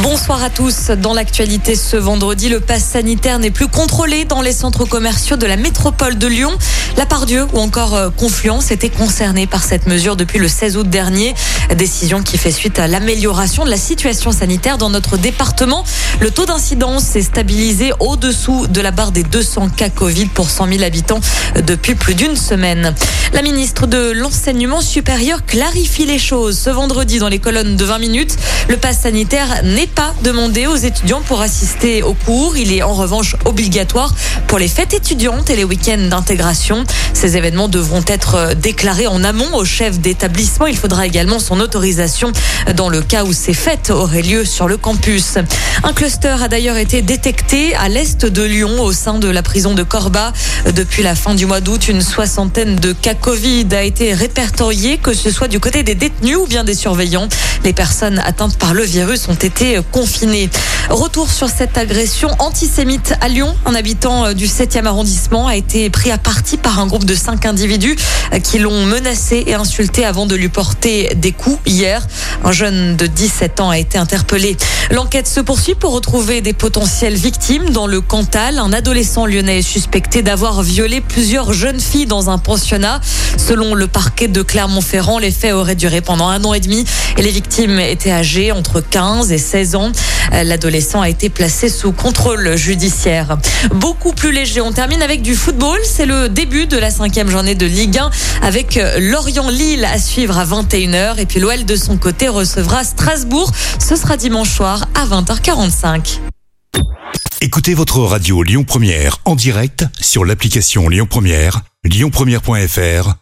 Bonsoir à tous. Dans l'actualité ce vendredi, le pass sanitaire n'est plus contrôlé dans les centres commerciaux de la métropole de Lyon. La Pardieu ou encore euh, Confluence étaient concernés par cette mesure depuis le 16 août dernier. Décision qui fait suite à l'amélioration de la situation sanitaire dans notre département. Le taux d'incidence s'est stabilisé au-dessous de la barre des 200 cas Covid pour 100 000 habitants depuis plus d'une semaine. La ministre de l'Enseignement supérieur clarifie les choses ce vendredi dans les colonnes de 20 minutes. Le pass sanitaire n'est pas demandé aux étudiants pour assister aux cours. Il est en revanche obligatoire pour les fêtes étudiantes et les week-ends d'intégration. Ces événements devront être déclarés en amont au chef d'établissement. Il faudra également son autorisation dans le cas où ces fêtes auraient lieu sur le campus. Un cluster a d'ailleurs été détecté à l'est de Lyon au sein de la prison de Corba. Depuis la fin du mois d'août, une soixantaine de cas Covid a été répertorié, que ce soit du côté des détenus ou bien des surveillants. Les personnes atteintes par le virus ont été confinées. Retour sur cette agression antisémite à Lyon. Un habitant du 7e arrondissement a été pris à partie par un groupe de cinq individus qui l'ont menacé et insulté avant de lui porter des coups hier. Un jeune de 17 ans a été interpellé. L'enquête se poursuit pour retrouver des potentielles victimes dans le Cantal. Un adolescent lyonnais est suspecté d'avoir violé plusieurs jeunes filles dans un pensionnat. Selon le parquet de Clermont-Ferrand, les faits auraient duré pendant un an et demi et les victimes étaient âgées entre 15 et 16 ans. L'adolescent a été placé sous contrôle judiciaire. Beaucoup plus léger. On termine avec du football. C'est le début de la cinquième journée de Ligue 1 avec Lorient-Lille à suivre à 21h. Et puis l'OL de son côté recevra Strasbourg. Ce sera dimanche soir à 20h45. Écoutez votre radio Lyon Première en direct sur l'application Lyon Première, lyonpremière.fr